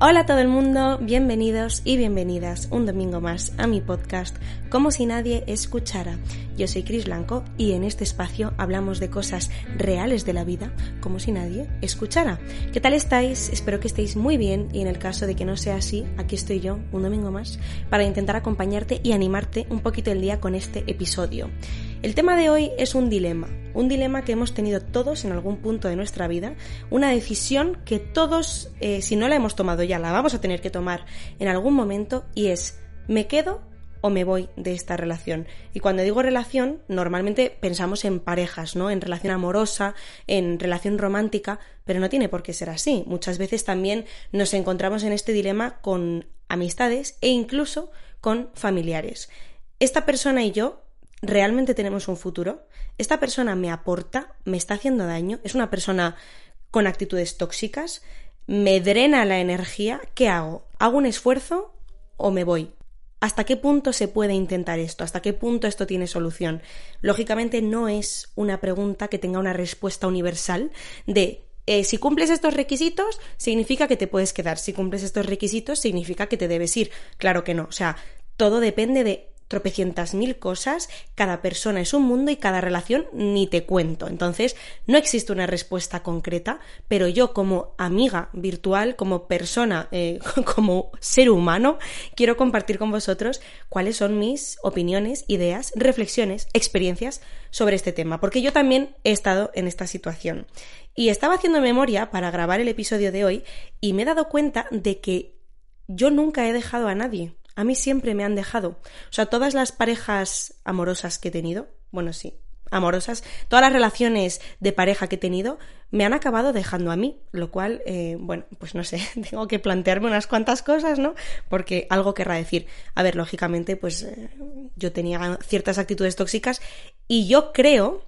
Hola a todo el mundo, bienvenidos y bienvenidas un domingo más a mi podcast Como si nadie escuchara. Yo soy Cris Blanco y en este espacio hablamos de cosas reales de la vida como si nadie escuchara. ¿Qué tal estáis? Espero que estéis muy bien y en el caso de que no sea así, aquí estoy yo un domingo más para intentar acompañarte y animarte un poquito el día con este episodio. El tema de hoy es un dilema, un dilema que hemos tenido todos en algún punto de nuestra vida, una decisión que todos, eh, si no la hemos tomado ya, la vamos a tener que tomar en algún momento y es, ¿me quedo o me voy de esta relación. Y cuando digo relación, normalmente pensamos en parejas, ¿no? En relación amorosa, en relación romántica, pero no tiene por qué ser así. Muchas veces también nos encontramos en este dilema con amistades e incluso con familiares. Esta persona y yo ¿realmente tenemos un futuro? ¿Esta persona me aporta? ¿Me está haciendo daño? ¿Es una persona con actitudes tóxicas? ¿Me drena la energía? ¿Qué hago? ¿Hago un esfuerzo o me voy? ¿Hasta qué punto se puede intentar esto? ¿Hasta qué punto esto tiene solución? Lógicamente no es una pregunta que tenga una respuesta universal de eh, si cumples estos requisitos, significa que te puedes quedar. Si cumples estos requisitos, significa que te debes ir. Claro que no. O sea, todo depende de tropecientas mil cosas, cada persona es un mundo y cada relación ni te cuento. Entonces, no existe una respuesta concreta, pero yo como amiga virtual, como persona, eh, como ser humano, quiero compartir con vosotros cuáles son mis opiniones, ideas, reflexiones, experiencias sobre este tema, porque yo también he estado en esta situación. Y estaba haciendo memoria para grabar el episodio de hoy y me he dado cuenta de que yo nunca he dejado a nadie. A mí siempre me han dejado. O sea, todas las parejas amorosas que he tenido, bueno, sí, amorosas, todas las relaciones de pareja que he tenido me han acabado dejando a mí, lo cual, eh, bueno, pues no sé, tengo que plantearme unas cuantas cosas, ¿no? Porque algo querrá decir. A ver, lógicamente, pues eh, yo tenía ciertas actitudes tóxicas y yo creo,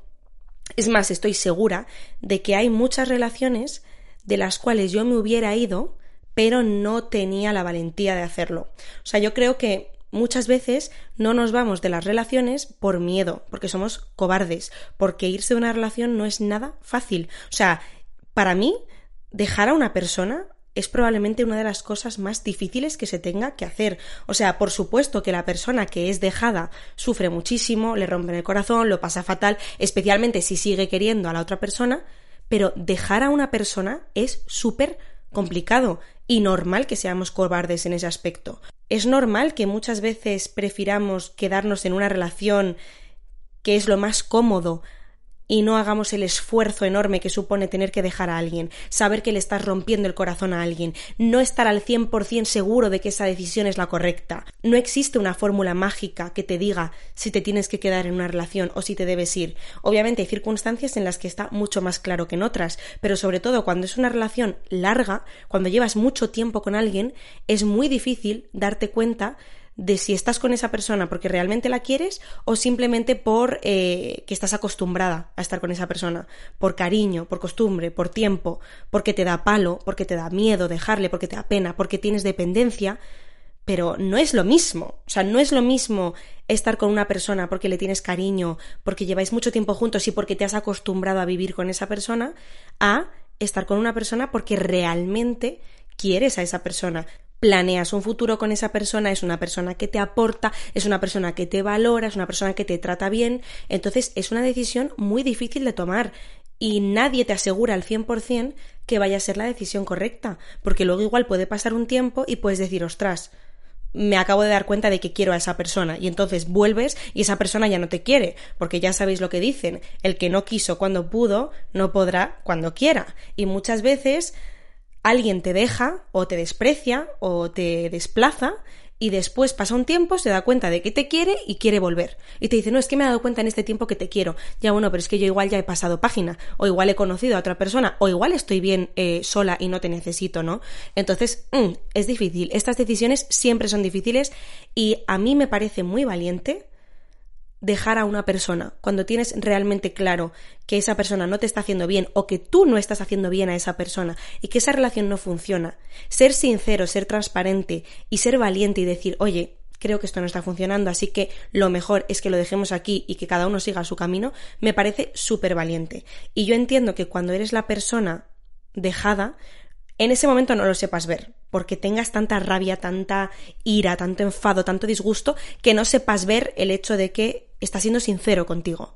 es más, estoy segura de que hay muchas relaciones de las cuales yo me hubiera ido pero no tenía la valentía de hacerlo. O sea, yo creo que muchas veces no nos vamos de las relaciones por miedo, porque somos cobardes, porque irse de una relación no es nada fácil. O sea, para mí, dejar a una persona es probablemente una de las cosas más difíciles que se tenga que hacer. O sea, por supuesto que la persona que es dejada sufre muchísimo, le rompen el corazón, lo pasa fatal, especialmente si sigue queriendo a la otra persona, pero dejar a una persona es súper complicado y normal que seamos cobardes en ese aspecto. Es normal que muchas veces prefiramos quedarnos en una relación que es lo más cómodo y no hagamos el esfuerzo enorme que supone tener que dejar a alguien, saber que le estás rompiendo el corazón a alguien, no estar al 100% seguro de que esa decisión es la correcta. No existe una fórmula mágica que te diga si te tienes que quedar en una relación o si te debes ir. Obviamente hay circunstancias en las que está mucho más claro que en otras, pero sobre todo cuando es una relación larga, cuando llevas mucho tiempo con alguien, es muy difícil darte cuenta de si estás con esa persona porque realmente la quieres o simplemente por eh, que estás acostumbrada a estar con esa persona, por cariño, por costumbre, por tiempo, porque te da palo, porque te da miedo dejarle, porque te da pena, porque tienes dependencia, pero no es lo mismo. O sea, no es lo mismo estar con una persona porque le tienes cariño, porque lleváis mucho tiempo juntos y porque te has acostumbrado a vivir con esa persona, a estar con una persona porque realmente quieres a esa persona planeas un futuro con esa persona, es una persona que te aporta, es una persona que te valora, es una persona que te trata bien, entonces es una decisión muy difícil de tomar y nadie te asegura al 100% que vaya a ser la decisión correcta, porque luego igual puede pasar un tiempo y puedes decir, ostras, me acabo de dar cuenta de que quiero a esa persona y entonces vuelves y esa persona ya no te quiere, porque ya sabéis lo que dicen, el que no quiso cuando pudo, no podrá cuando quiera. Y muchas veces alguien te deja o te desprecia o te desplaza y después pasa un tiempo, se da cuenta de que te quiere y quiere volver. Y te dice, no, es que me he dado cuenta en este tiempo que te quiero. Ya bueno, pero es que yo igual ya he pasado página, o igual he conocido a otra persona, o igual estoy bien eh, sola y no te necesito, ¿no? Entonces, mm, es difícil. Estas decisiones siempre son difíciles y a mí me parece muy valiente dejar a una persona cuando tienes realmente claro que esa persona no te está haciendo bien o que tú no estás haciendo bien a esa persona y que esa relación no funciona, ser sincero, ser transparente y ser valiente y decir, oye, creo que esto no está funcionando, así que lo mejor es que lo dejemos aquí y que cada uno siga su camino, me parece súper valiente. Y yo entiendo que cuando eres la persona dejada, en ese momento no lo sepas ver, porque tengas tanta rabia, tanta ira, tanto enfado, tanto disgusto, que no sepas ver el hecho de que está siendo sincero contigo.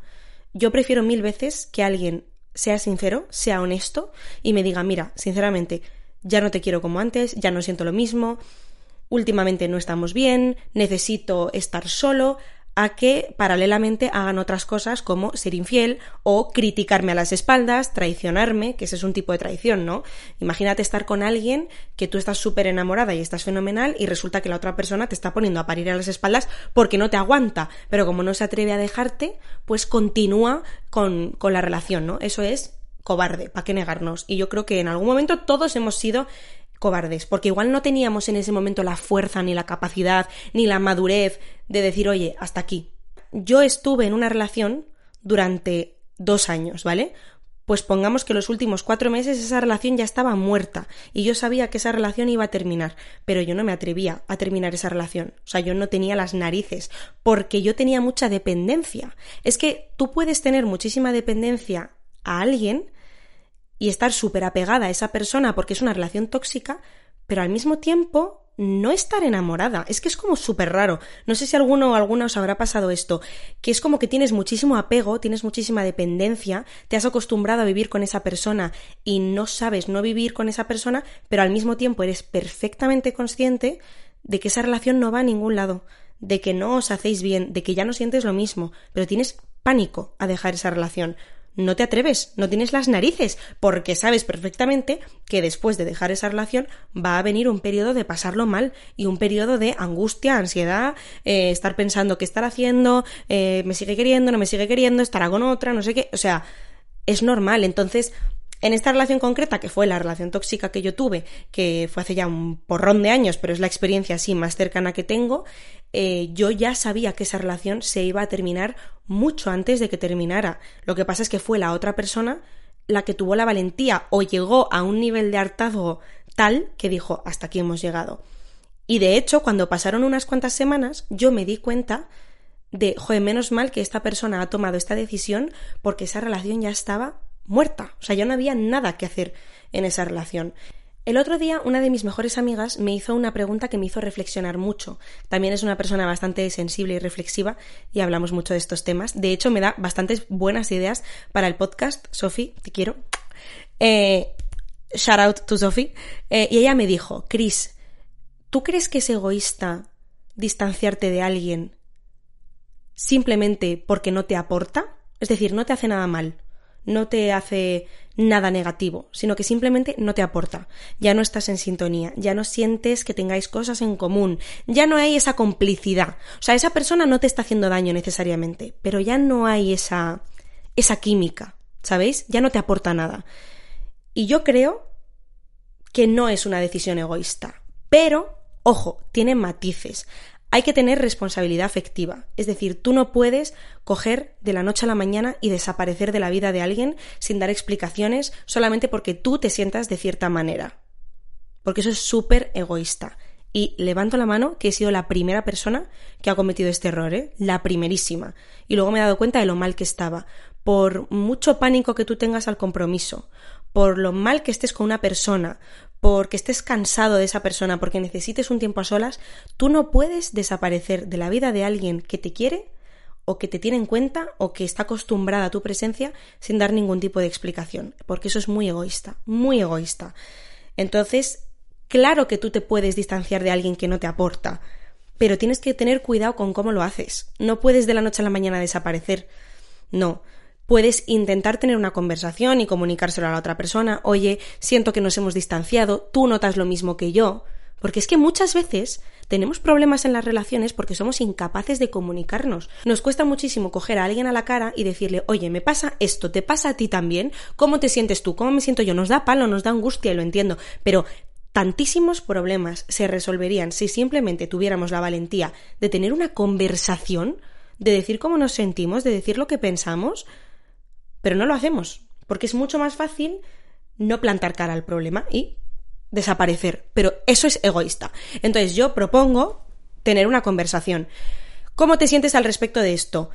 Yo prefiero mil veces que alguien sea sincero, sea honesto y me diga, mira, sinceramente, ya no te quiero como antes, ya no siento lo mismo, últimamente no estamos bien, necesito estar solo, a que paralelamente hagan otras cosas como ser infiel o criticarme a las espaldas, traicionarme, que ese es un tipo de traición, ¿no? Imagínate estar con alguien que tú estás súper enamorada y estás fenomenal y resulta que la otra persona te está poniendo a parir a las espaldas porque no te aguanta, pero como no se atreve a dejarte, pues continúa con, con la relación, ¿no? Eso es cobarde, ¿para qué negarnos? Y yo creo que en algún momento todos hemos sido cobardes, porque igual no teníamos en ese momento la fuerza, ni la capacidad, ni la madurez de decir, oye, hasta aquí. Yo estuve en una relación durante dos años, ¿vale? Pues pongamos que los últimos cuatro meses esa relación ya estaba muerta y yo sabía que esa relación iba a terminar, pero yo no me atrevía a terminar esa relación. O sea, yo no tenía las narices porque yo tenía mucha dependencia. Es que tú puedes tener muchísima dependencia a alguien y estar súper apegada a esa persona porque es una relación tóxica, pero al mismo tiempo no estar enamorada. Es que es como súper raro. No sé si alguno o alguna os habrá pasado esto, que es como que tienes muchísimo apego, tienes muchísima dependencia, te has acostumbrado a vivir con esa persona y no sabes no vivir con esa persona, pero al mismo tiempo eres perfectamente consciente de que esa relación no va a ningún lado, de que no os hacéis bien, de que ya no sientes lo mismo, pero tienes pánico a dejar esa relación no te atreves, no tienes las narices, porque sabes perfectamente que después de dejar esa relación va a venir un periodo de pasarlo mal y un periodo de angustia, ansiedad, eh, estar pensando qué estar haciendo, eh, me sigue queriendo, no me sigue queriendo, estará con otra, no sé qué, o sea, es normal. Entonces, en esta relación concreta, que fue la relación tóxica que yo tuve, que fue hace ya un porrón de años, pero es la experiencia así más cercana que tengo, eh, yo ya sabía que esa relación se iba a terminar mucho antes de que terminara. Lo que pasa es que fue la otra persona la que tuvo la valentía o llegó a un nivel de hartazgo tal que dijo, hasta aquí hemos llegado. Y de hecho, cuando pasaron unas cuantas semanas, yo me di cuenta de, menos mal que esta persona ha tomado esta decisión porque esa relación ya estaba muerta. O sea, ya no había nada que hacer en esa relación. El otro día una de mis mejores amigas me hizo una pregunta que me hizo reflexionar mucho. También es una persona bastante sensible y reflexiva y hablamos mucho de estos temas. De hecho, me da bastantes buenas ideas para el podcast. Sofi, te quiero. Eh, shout out to Sofi. Eh, y ella me dijo, Chris, ¿tú crees que es egoísta distanciarte de alguien simplemente porque no te aporta? Es decir, no te hace nada mal no te hace nada negativo, sino que simplemente no te aporta. Ya no estás en sintonía, ya no sientes que tengáis cosas en común, ya no hay esa complicidad. O sea, esa persona no te está haciendo daño necesariamente, pero ya no hay esa esa química, ¿sabéis? Ya no te aporta nada. Y yo creo que no es una decisión egoísta, pero ojo, tiene matices hay que tener responsabilidad afectiva. Es decir, tú no puedes coger de la noche a la mañana y desaparecer de la vida de alguien sin dar explicaciones solamente porque tú te sientas de cierta manera. Porque eso es súper egoísta. Y levanto la mano que he sido la primera persona que ha cometido este error, ¿eh? La primerísima. Y luego me he dado cuenta de lo mal que estaba. Por mucho pánico que tú tengas al compromiso, por lo mal que estés con una persona, porque estés cansado de esa persona, porque necesites un tiempo a solas, tú no puedes desaparecer de la vida de alguien que te quiere o que te tiene en cuenta o que está acostumbrada a tu presencia sin dar ningún tipo de explicación, porque eso es muy egoísta, muy egoísta. Entonces, claro que tú te puedes distanciar de alguien que no te aporta, pero tienes que tener cuidado con cómo lo haces. No puedes de la noche a la mañana desaparecer. No, puedes intentar tener una conversación y comunicárselo a la otra persona, oye, siento que nos hemos distanciado, tú notas lo mismo que yo, Porque es que muchas veces tenemos problemas en las relaciones porque somos incapaces de comunicarnos. Nos cuesta muchísimo coger a alguien a la cara y decirle, oye, me pasa esto, ¿te pasa a ti también? ¿Cómo te sientes tú? ¿Cómo me siento yo? Nos da palo, nos da angustia y lo entiendo. Pero tantísimos problemas se resolverían si simplemente tuviéramos la valentía de tener una conversación, de decir cómo nos sentimos, de decir lo que pensamos, pero no lo hacemos, porque es mucho más fácil no plantar cara al problema y desaparecer. Pero eso es egoísta. Entonces yo propongo tener una conversación. ¿Cómo te sientes al respecto de esto?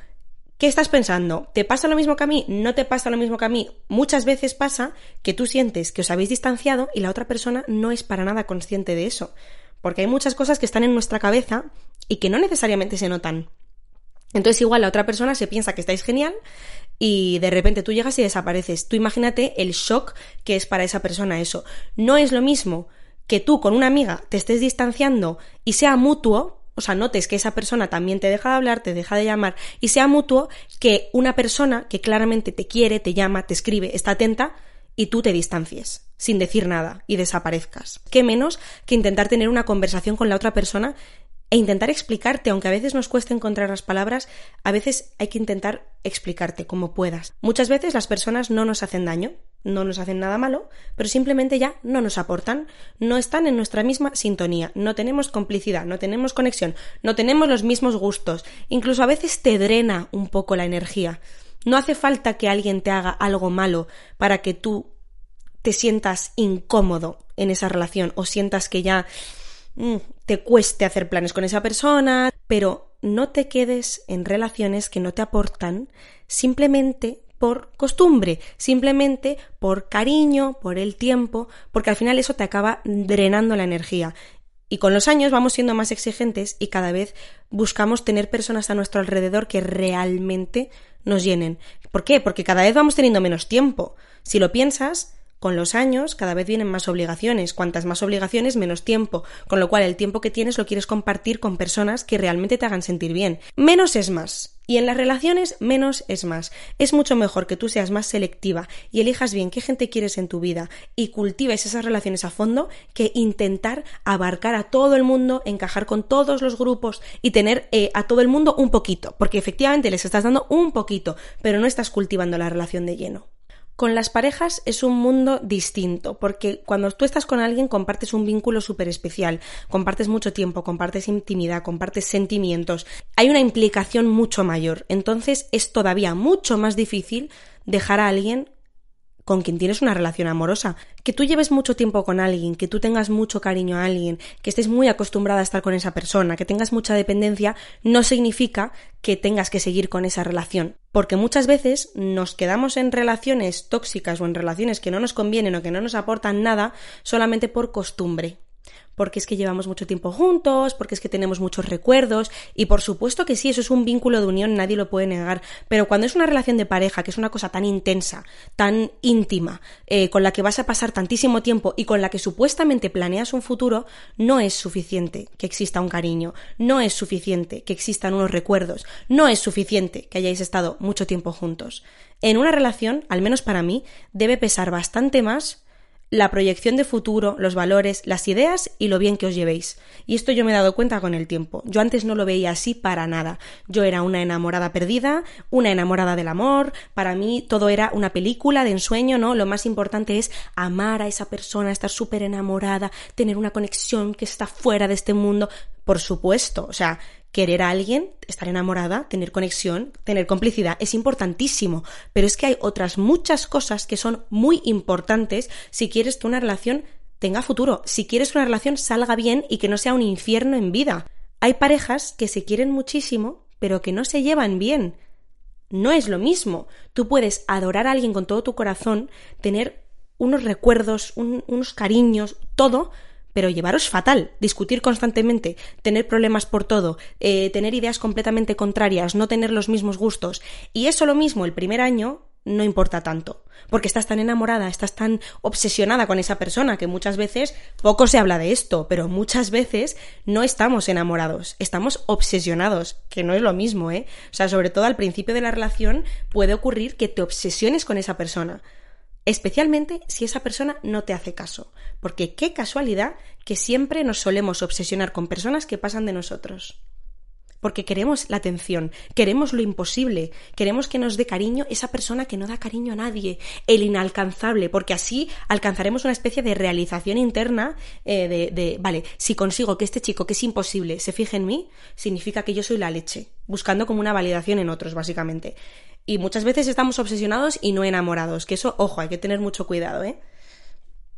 ¿Qué estás pensando? ¿Te pasa lo mismo que a mí? ¿No te pasa lo mismo que a mí? Muchas veces pasa que tú sientes que os habéis distanciado y la otra persona no es para nada consciente de eso. Porque hay muchas cosas que están en nuestra cabeza y que no necesariamente se notan. Entonces igual la otra persona se piensa que estáis genial y de repente tú llegas y desapareces. Tú imagínate el shock que es para esa persona eso. No es lo mismo que tú con una amiga te estés distanciando y sea mutuo, o sea, notes que esa persona también te deja de hablar, te deja de llamar y sea mutuo que una persona que claramente te quiere, te llama, te escribe, está atenta y tú te distancies sin decir nada y desaparezcas. ¿Qué menos que intentar tener una conversación con la otra persona e intentar explicarte, aunque a veces nos cueste encontrar las palabras, a veces hay que intentar explicarte como puedas. Muchas veces las personas no nos hacen daño, no nos hacen nada malo, pero simplemente ya no nos aportan, no están en nuestra misma sintonía, no tenemos complicidad, no tenemos conexión, no tenemos los mismos gustos, incluso a veces te drena un poco la energía. No hace falta que alguien te haga algo malo para que tú te sientas incómodo en esa relación o sientas que ya te cueste hacer planes con esa persona, pero no te quedes en relaciones que no te aportan simplemente por costumbre, simplemente por cariño, por el tiempo, porque al final eso te acaba drenando la energía. Y con los años vamos siendo más exigentes y cada vez buscamos tener personas a nuestro alrededor que realmente nos llenen. ¿Por qué? Porque cada vez vamos teniendo menos tiempo. Si lo piensas, con los años cada vez vienen más obligaciones, cuantas más obligaciones menos tiempo, con lo cual el tiempo que tienes lo quieres compartir con personas que realmente te hagan sentir bien. Menos es más. Y en las relaciones menos es más. Es mucho mejor que tú seas más selectiva y elijas bien qué gente quieres en tu vida y cultives esas relaciones a fondo que intentar abarcar a todo el mundo, encajar con todos los grupos y tener eh, a todo el mundo un poquito, porque efectivamente les estás dando un poquito, pero no estás cultivando la relación de lleno. Con las parejas es un mundo distinto, porque cuando tú estás con alguien compartes un vínculo súper especial, compartes mucho tiempo, compartes intimidad, compartes sentimientos, hay una implicación mucho mayor, entonces es todavía mucho más difícil dejar a alguien con quien tienes una relación amorosa. Que tú lleves mucho tiempo con alguien, que tú tengas mucho cariño a alguien, que estés muy acostumbrada a estar con esa persona, que tengas mucha dependencia, no significa que tengas que seguir con esa relación. Porque muchas veces nos quedamos en relaciones tóxicas o en relaciones que no nos convienen o que no nos aportan nada solamente por costumbre porque es que llevamos mucho tiempo juntos, porque es que tenemos muchos recuerdos, y por supuesto que sí, eso es un vínculo de unión, nadie lo puede negar, pero cuando es una relación de pareja, que es una cosa tan intensa, tan íntima, eh, con la que vas a pasar tantísimo tiempo y con la que supuestamente planeas un futuro, no es suficiente que exista un cariño, no es suficiente que existan unos recuerdos, no es suficiente que hayáis estado mucho tiempo juntos. En una relación, al menos para mí, debe pesar bastante más la proyección de futuro, los valores, las ideas y lo bien que os llevéis. Y esto yo me he dado cuenta con el tiempo. Yo antes no lo veía así para nada. Yo era una enamorada perdida, una enamorada del amor. Para mí todo era una película de ensueño, ¿no? Lo más importante es amar a esa persona, estar súper enamorada, tener una conexión que está fuera de este mundo. Por supuesto, o sea, querer a alguien, estar enamorada, tener conexión, tener complicidad, es importantísimo, pero es que hay otras muchas cosas que son muy importantes si quieres que una relación tenga futuro, si quieres que una relación salga bien y que no sea un infierno en vida. Hay parejas que se quieren muchísimo, pero que no se llevan bien. No es lo mismo. Tú puedes adorar a alguien con todo tu corazón, tener unos recuerdos, unos cariños, todo, pero llevaros fatal, discutir constantemente, tener problemas por todo, eh, tener ideas completamente contrarias, no tener los mismos gustos. Y eso lo mismo el primer año no importa tanto, porque estás tan enamorada, estás tan obsesionada con esa persona que muchas veces, poco se habla de esto, pero muchas veces no estamos enamorados, estamos obsesionados, que no es lo mismo, ¿eh? O sea, sobre todo al principio de la relación puede ocurrir que te obsesiones con esa persona especialmente si esa persona no te hace caso, porque qué casualidad que siempre nos solemos obsesionar con personas que pasan de nosotros porque queremos la atención, queremos lo imposible, queremos que nos dé cariño esa persona que no da cariño a nadie, el inalcanzable, porque así alcanzaremos una especie de realización interna eh, de, de, vale, si consigo que este chico que es imposible se fije en mí, significa que yo soy la leche, buscando como una validación en otros, básicamente. Y muchas veces estamos obsesionados y no enamorados, que eso, ojo, hay que tener mucho cuidado, ¿eh?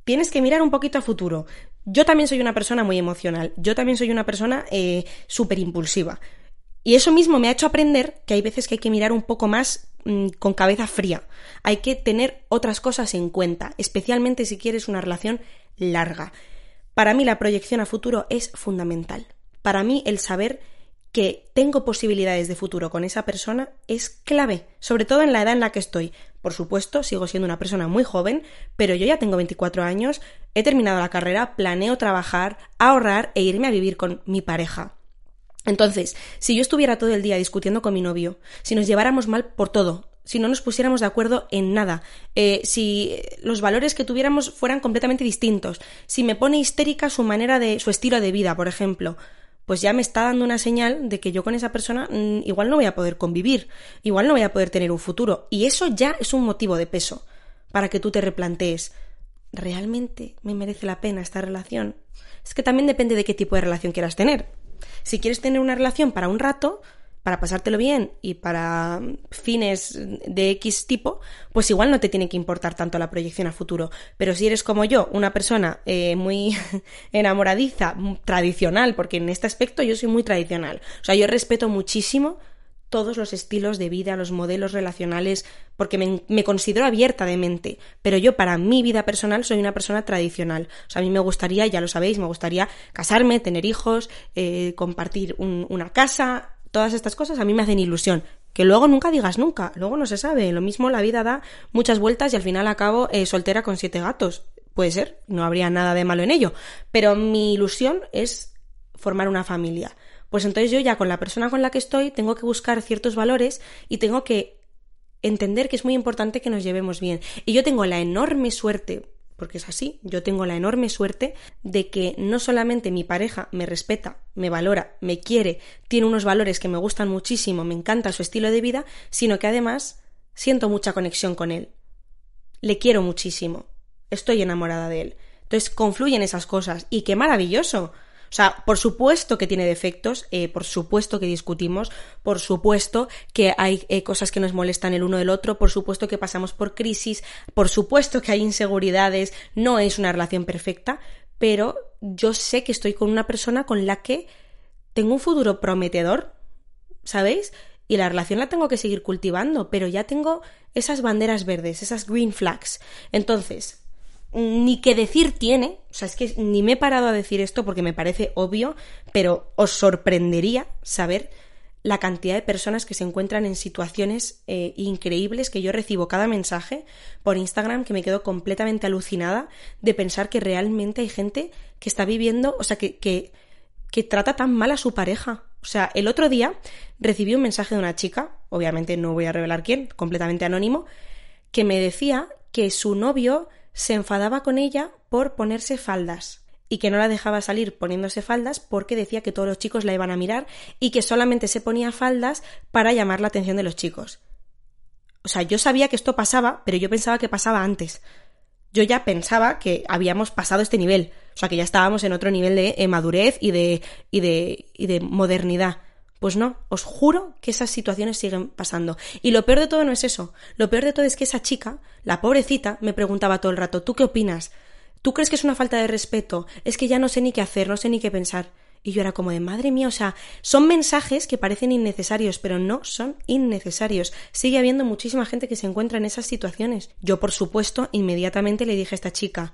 tienes que mirar un poquito a futuro. Yo también soy una persona muy emocional, yo también soy una persona eh, súper impulsiva. Y eso mismo me ha hecho aprender que hay veces que hay que mirar un poco más mm, con cabeza fría. Hay que tener otras cosas en cuenta, especialmente si quieres una relación larga. Para mí la proyección a futuro es fundamental. Para mí el saber que tengo posibilidades de futuro con esa persona es clave, sobre todo en la edad en la que estoy. Por supuesto, sigo siendo una persona muy joven, pero yo ya tengo 24 años, he terminado la carrera, planeo trabajar, ahorrar e irme a vivir con mi pareja. Entonces, si yo estuviera todo el día discutiendo con mi novio, si nos lleváramos mal por todo, si no nos pusiéramos de acuerdo en nada, eh, si los valores que tuviéramos fueran completamente distintos, si me pone histérica su manera de, su estilo de vida, por ejemplo, pues ya me está dando una señal de que yo con esa persona mm, igual no voy a poder convivir, igual no voy a poder tener un futuro. Y eso ya es un motivo de peso para que tú te replantees, ¿realmente me merece la pena esta relación? Es que también depende de qué tipo de relación quieras tener. Si quieres tener una relación para un rato, para pasártelo bien y para fines de X tipo, pues igual no te tiene que importar tanto la proyección a futuro. Pero si eres como yo, una persona eh, muy enamoradiza, tradicional, porque en este aspecto yo soy muy tradicional. O sea, yo respeto muchísimo todos los estilos de vida, los modelos relacionales, porque me, considero abierta de mente, pero yo para mi vida personal soy una persona tradicional. O sea, a mí me gustaría, ya lo sabéis, me gustaría casarme, tener hijos, eh, compartir una casa, todas estas cosas a mí me hacen ilusión. Que luego nunca digas nunca, luego no se sabe. Lo mismo la vida da muchas vueltas y al final acabo eh, soltera con siete gatos. Puede ser, no habría nada de malo en ello. Pero mi ilusión es formar una familia pues entonces yo ya con la persona con la que estoy tengo que buscar ciertos valores y tengo que entender que es muy importante que nos llevemos bien. Y yo tengo la enorme suerte, porque es así, yo tengo la enorme suerte de que no solamente mi pareja me respeta, me valora, me quiere, tiene unos valores que me gustan muchísimo, me encanta su estilo de vida, sino que además siento mucha conexión con él. Le quiero muchísimo. Estoy enamorada de él. Entonces confluyen esas cosas. Y qué maravilloso. O sea, por supuesto que tiene defectos, eh, por supuesto que discutimos, por supuesto que hay eh, cosas que nos molestan el uno del otro, por supuesto que pasamos por crisis, por supuesto que hay inseguridades, no es una relación perfecta, pero yo sé que estoy con una persona con la que tengo un futuro prometedor, ¿sabéis? Y la relación la tengo que seguir cultivando, pero ya tengo esas banderas verdes, esas green flags. Entonces, ni qué decir tiene, o sea, es que ni me he parado a decir esto porque me parece obvio, pero os sorprendería saber la cantidad de personas que se encuentran en situaciones eh, increíbles que yo recibo cada mensaje por Instagram que me quedo completamente alucinada de pensar que realmente hay gente que está viviendo, o sea, que, que, que trata tan mal a su pareja. O sea, el otro día recibí un mensaje de una chica, obviamente no voy a revelar quién, completamente anónimo, que me decía que su novio se enfadaba con ella por ponerse faldas y que no la dejaba salir poniéndose faldas porque decía que todos los chicos la iban a mirar y que solamente se ponía faldas para llamar la atención de los chicos. O sea, yo sabía que esto pasaba, pero yo pensaba que pasaba antes. Yo ya pensaba que habíamos pasado este nivel, o sea, que ya estábamos en otro nivel de eh, madurez y de, y de, y de modernidad. Pues no, os juro que esas situaciones siguen pasando. Y lo peor de todo no es eso. Lo peor de todo es que esa chica, la pobrecita, me preguntaba todo el rato, ¿tú qué opinas? ¿Tú crees que es una falta de respeto? Es que ya no sé ni qué hacer, no sé ni qué pensar. Y yo era como de madre mía, o sea, son mensajes que parecen innecesarios, pero no son innecesarios. Sigue habiendo muchísima gente que se encuentra en esas situaciones. Yo, por supuesto, inmediatamente le dije a esta chica,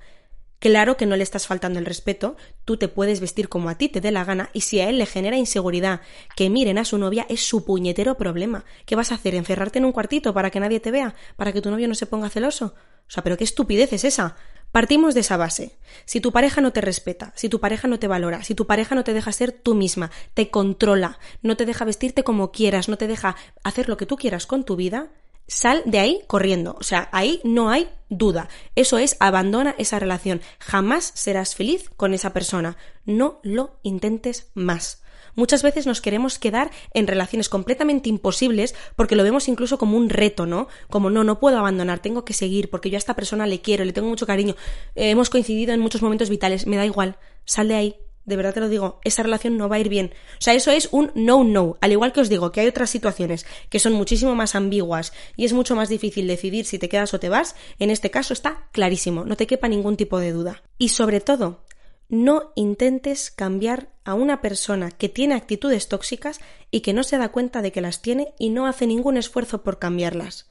Claro que no le estás faltando el respeto, tú te puedes vestir como a ti te dé la gana y si a él le genera inseguridad que miren a su novia es su puñetero problema. ¿Qué vas a hacer? ¿Encerrarte en un cuartito para que nadie te vea? ¿Para que tu novio no se ponga celoso? O sea, pero qué estupidez es esa. Partimos de esa base. Si tu pareja no te respeta, si tu pareja no te valora, si tu pareja no te deja ser tú misma, te controla, no te deja vestirte como quieras, no te deja hacer lo que tú quieras con tu vida, sal de ahí corriendo. O sea, ahí no hay duda. Eso es, abandona esa relación. Jamás serás feliz con esa persona. No lo intentes más. Muchas veces nos queremos quedar en relaciones completamente imposibles porque lo vemos incluso como un reto, ¿no? Como no, no puedo abandonar, tengo que seguir porque yo a esta persona le quiero, le tengo mucho cariño, eh, hemos coincidido en muchos momentos vitales, me da igual, sal de ahí, de verdad te lo digo, esa relación no va a ir bien. O sea, eso es un no-no. Al igual que os digo que hay otras situaciones que son muchísimo más ambiguas y es mucho más difícil decidir si te quedas o te vas, en este caso está clarísimo, no te quepa ningún tipo de duda. Y sobre todo, no intentes cambiar a una persona que tiene actitudes tóxicas y que no se da cuenta de que las tiene y no hace ningún esfuerzo por cambiarlas.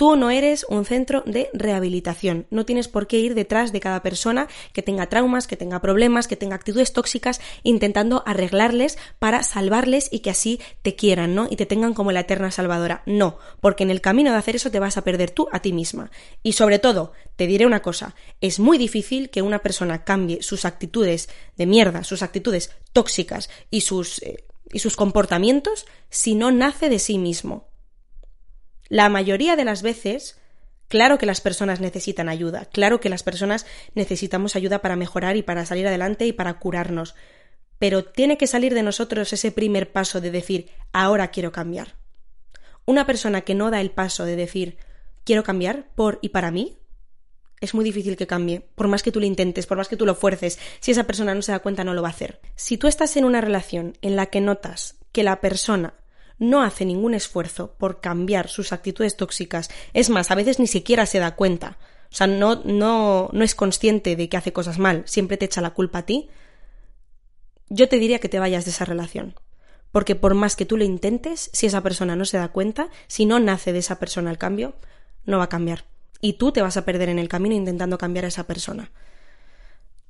Tú no eres un centro de rehabilitación, no tienes por qué ir detrás de cada persona que tenga traumas, que tenga problemas, que tenga actitudes tóxicas, intentando arreglarles para salvarles y que así te quieran, ¿no? Y te tengan como la eterna salvadora. No, porque en el camino de hacer eso te vas a perder tú a ti misma. Y sobre todo, te diré una cosa, es muy difícil que una persona cambie sus actitudes de mierda, sus actitudes tóxicas y sus, eh, y sus comportamientos si no nace de sí mismo. La mayoría de las veces, claro que las personas necesitan ayuda, claro que las personas necesitamos ayuda para mejorar y para salir adelante y para curarnos, pero tiene que salir de nosotros ese primer paso de decir, ahora quiero cambiar. Una persona que no da el paso de decir, quiero cambiar por y para mí, es muy difícil que cambie, por más que tú lo intentes, por más que tú lo fuerces, si esa persona no se da cuenta no lo va a hacer. Si tú estás en una relación en la que notas que la persona no hace ningún esfuerzo por cambiar sus actitudes tóxicas. Es más, a veces ni siquiera se da cuenta. O sea, no, no, no es consciente de que hace cosas mal, siempre te echa la culpa a ti. Yo te diría que te vayas de esa relación. Porque por más que tú lo intentes, si esa persona no se da cuenta, si no nace de esa persona el cambio, no va a cambiar. Y tú te vas a perder en el camino intentando cambiar a esa persona.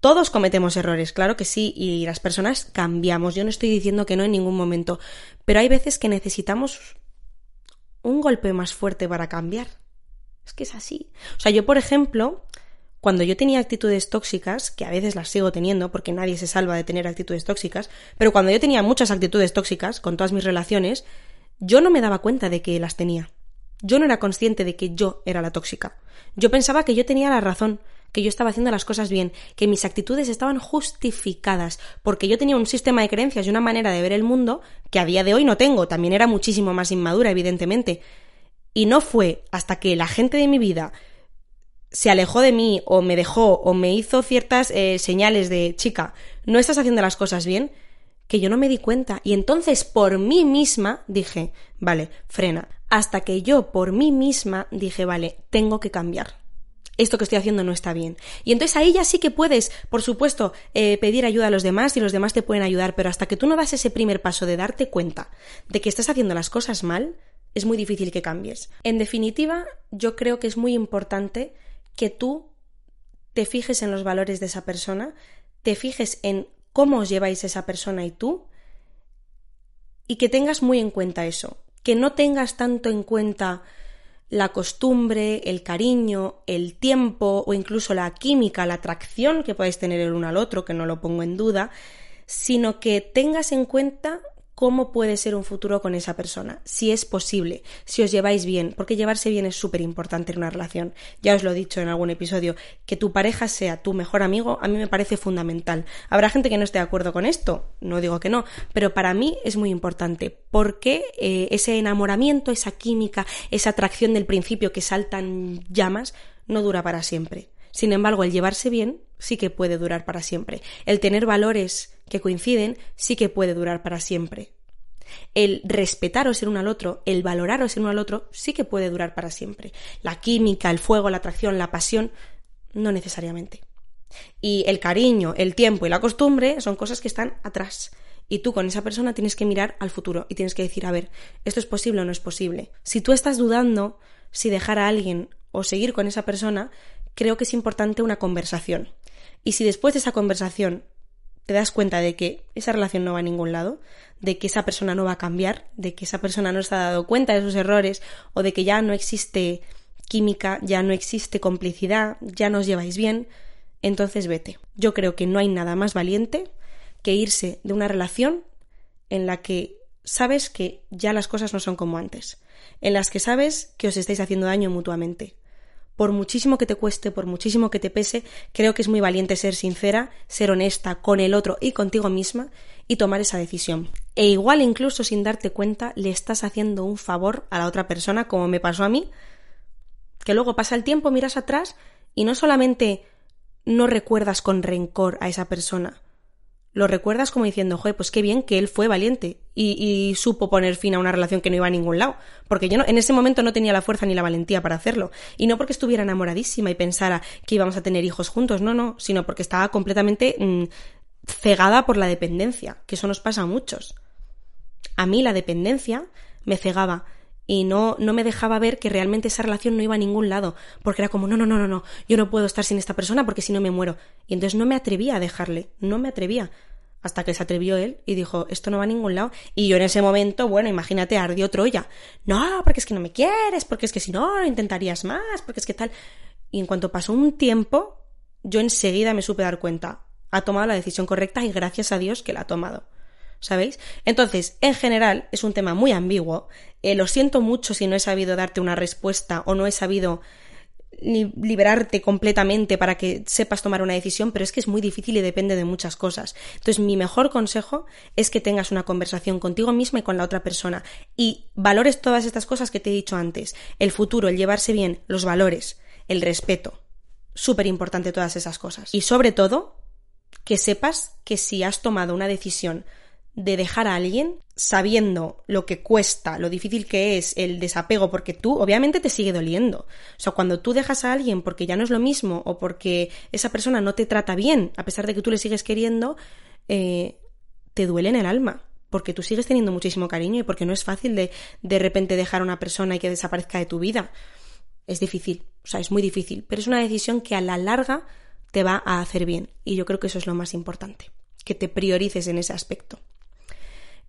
Todos cometemos errores, claro que sí, y las personas cambiamos. Yo no estoy diciendo que no en ningún momento, pero hay veces que necesitamos un golpe más fuerte para cambiar. Es que es así. O sea, yo, por ejemplo, cuando yo tenía actitudes tóxicas, que a veces las sigo teniendo, porque nadie se salva de tener actitudes tóxicas, pero cuando yo tenía muchas actitudes tóxicas con todas mis relaciones, yo no me daba cuenta de que las tenía. Yo no era consciente de que yo era la tóxica. Yo pensaba que yo tenía la razón, que yo estaba haciendo las cosas bien, que mis actitudes estaban justificadas, porque yo tenía un sistema de creencias y una manera de ver el mundo que a día de hoy no tengo, también era muchísimo más inmadura, evidentemente. Y no fue hasta que la gente de mi vida se alejó de mí o me dejó o me hizo ciertas eh, señales de chica, no estás haciendo las cosas bien, que yo no me di cuenta. Y entonces por mí misma dije, vale, frena. Hasta que yo por mí misma dije, vale, tengo que cambiar esto que estoy haciendo no está bien. Y entonces ahí ya sí que puedes, por supuesto, eh, pedir ayuda a los demás y los demás te pueden ayudar, pero hasta que tú no das ese primer paso de darte cuenta de que estás haciendo las cosas mal, es muy difícil que cambies. En definitiva, yo creo que es muy importante que tú te fijes en los valores de esa persona, te fijes en cómo os lleváis esa persona y tú, y que tengas muy en cuenta eso, que no tengas tanto en cuenta la costumbre, el cariño, el tiempo o incluso la química, la atracción que podéis tener el uno al otro, que no lo pongo en duda, sino que tengas en cuenta cómo puede ser un futuro con esa persona, si es posible, si os lleváis bien, porque llevarse bien es súper importante en una relación. Ya os lo he dicho en algún episodio, que tu pareja sea tu mejor amigo, a mí me parece fundamental. Habrá gente que no esté de acuerdo con esto, no digo que no, pero para mí es muy importante, porque eh, ese enamoramiento, esa química, esa atracción del principio que saltan llamas, no dura para siempre. Sin embargo, el llevarse bien sí que puede durar para siempre. El tener valores que coinciden sí que puede durar para siempre. El respetaros el uno al otro, el valoraros el uno al otro, sí que puede durar para siempre. La química, el fuego, la atracción, la pasión, no necesariamente. Y el cariño, el tiempo y la costumbre son cosas que están atrás. Y tú con esa persona tienes que mirar al futuro y tienes que decir, a ver, ¿esto es posible o no es posible? Si tú estás dudando si dejar a alguien o seguir con esa persona, creo que es importante una conversación. Y si después de esa conversación te das cuenta de que esa relación no va a ningún lado, de que esa persona no va a cambiar, de que esa persona no se ha dado cuenta de sus errores o de que ya no existe química, ya no existe complicidad, ya no os lleváis bien, entonces vete. Yo creo que no hay nada más valiente que irse de una relación en la que sabes que ya las cosas no son como antes, en las que sabes que os estáis haciendo daño mutuamente. Por muchísimo que te cueste, por muchísimo que te pese, creo que es muy valiente ser sincera, ser honesta con el otro y contigo misma y tomar esa decisión. E igual incluso sin darte cuenta le estás haciendo un favor a la otra persona, como me pasó a mí, que luego pasa el tiempo, miras atrás y no solamente no recuerdas con rencor a esa persona, lo recuerdas como diciendo, joder, pues qué bien que él fue valiente y, supo poner fin a una relación que no iba a ningún lado. Porque yo no, en ese momento no tenía la fuerza ni la valentía para hacerlo. Y no porque estuviera enamoradísima y pensara que íbamos a tener hijos juntos, no, no, sino porque estaba completamente mm, cegada por la dependencia, que eso nos pasa a muchos. A mí la dependencia me cegaba y no, no me dejaba ver que realmente esa relación no iba a ningún lado, porque era como, no, no, no, no, no, yo no puedo estar sin esta persona porque si no me muero. Y entonces no me atrevía a dejarle, no me atrevía. Hasta que se atrevió él y dijo, esto no va a ningún lado. Y yo en ese momento, bueno, imagínate, ardió Troya. No, porque es que no me quieres, porque es que si no, lo intentarías más, porque es que tal. Y en cuanto pasó un tiempo, yo enseguida me supe dar cuenta. Ha tomado la decisión correcta y gracias a Dios que la ha tomado. ¿Sabéis? Entonces, en general, es un tema muy ambiguo. Eh, lo siento mucho si no he sabido darte una respuesta o no he sabido liberarte completamente para que sepas tomar una decisión, pero es que es muy difícil y depende de muchas cosas. Entonces, mi mejor consejo es que tengas una conversación contigo misma y con la otra persona y valores todas estas cosas que te he dicho antes, el futuro, el llevarse bien, los valores, el respeto. Súper importante todas esas cosas. Y sobre todo, que sepas que si has tomado una decisión de dejar a alguien sabiendo lo que cuesta, lo difícil que es el desapego, porque tú obviamente te sigue doliendo. O sea, cuando tú dejas a alguien porque ya no es lo mismo o porque esa persona no te trata bien, a pesar de que tú le sigues queriendo, eh, te duele en el alma. Porque tú sigues teniendo muchísimo cariño y porque no es fácil de de repente dejar a una persona y que desaparezca de tu vida. Es difícil, o sea, es muy difícil, pero es una decisión que a la larga te va a hacer bien. Y yo creo que eso es lo más importante, que te priorices en ese aspecto.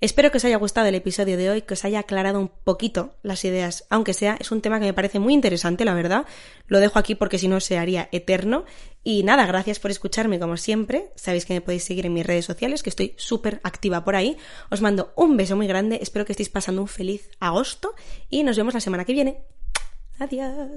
Espero que os haya gustado el episodio de hoy, que os haya aclarado un poquito las ideas, aunque sea, es un tema que me parece muy interesante, la verdad. Lo dejo aquí porque si no se haría eterno. Y nada, gracias por escucharme como siempre. Sabéis que me podéis seguir en mis redes sociales, que estoy súper activa por ahí. Os mando un beso muy grande, espero que estéis pasando un feliz agosto y nos vemos la semana que viene. Adiós.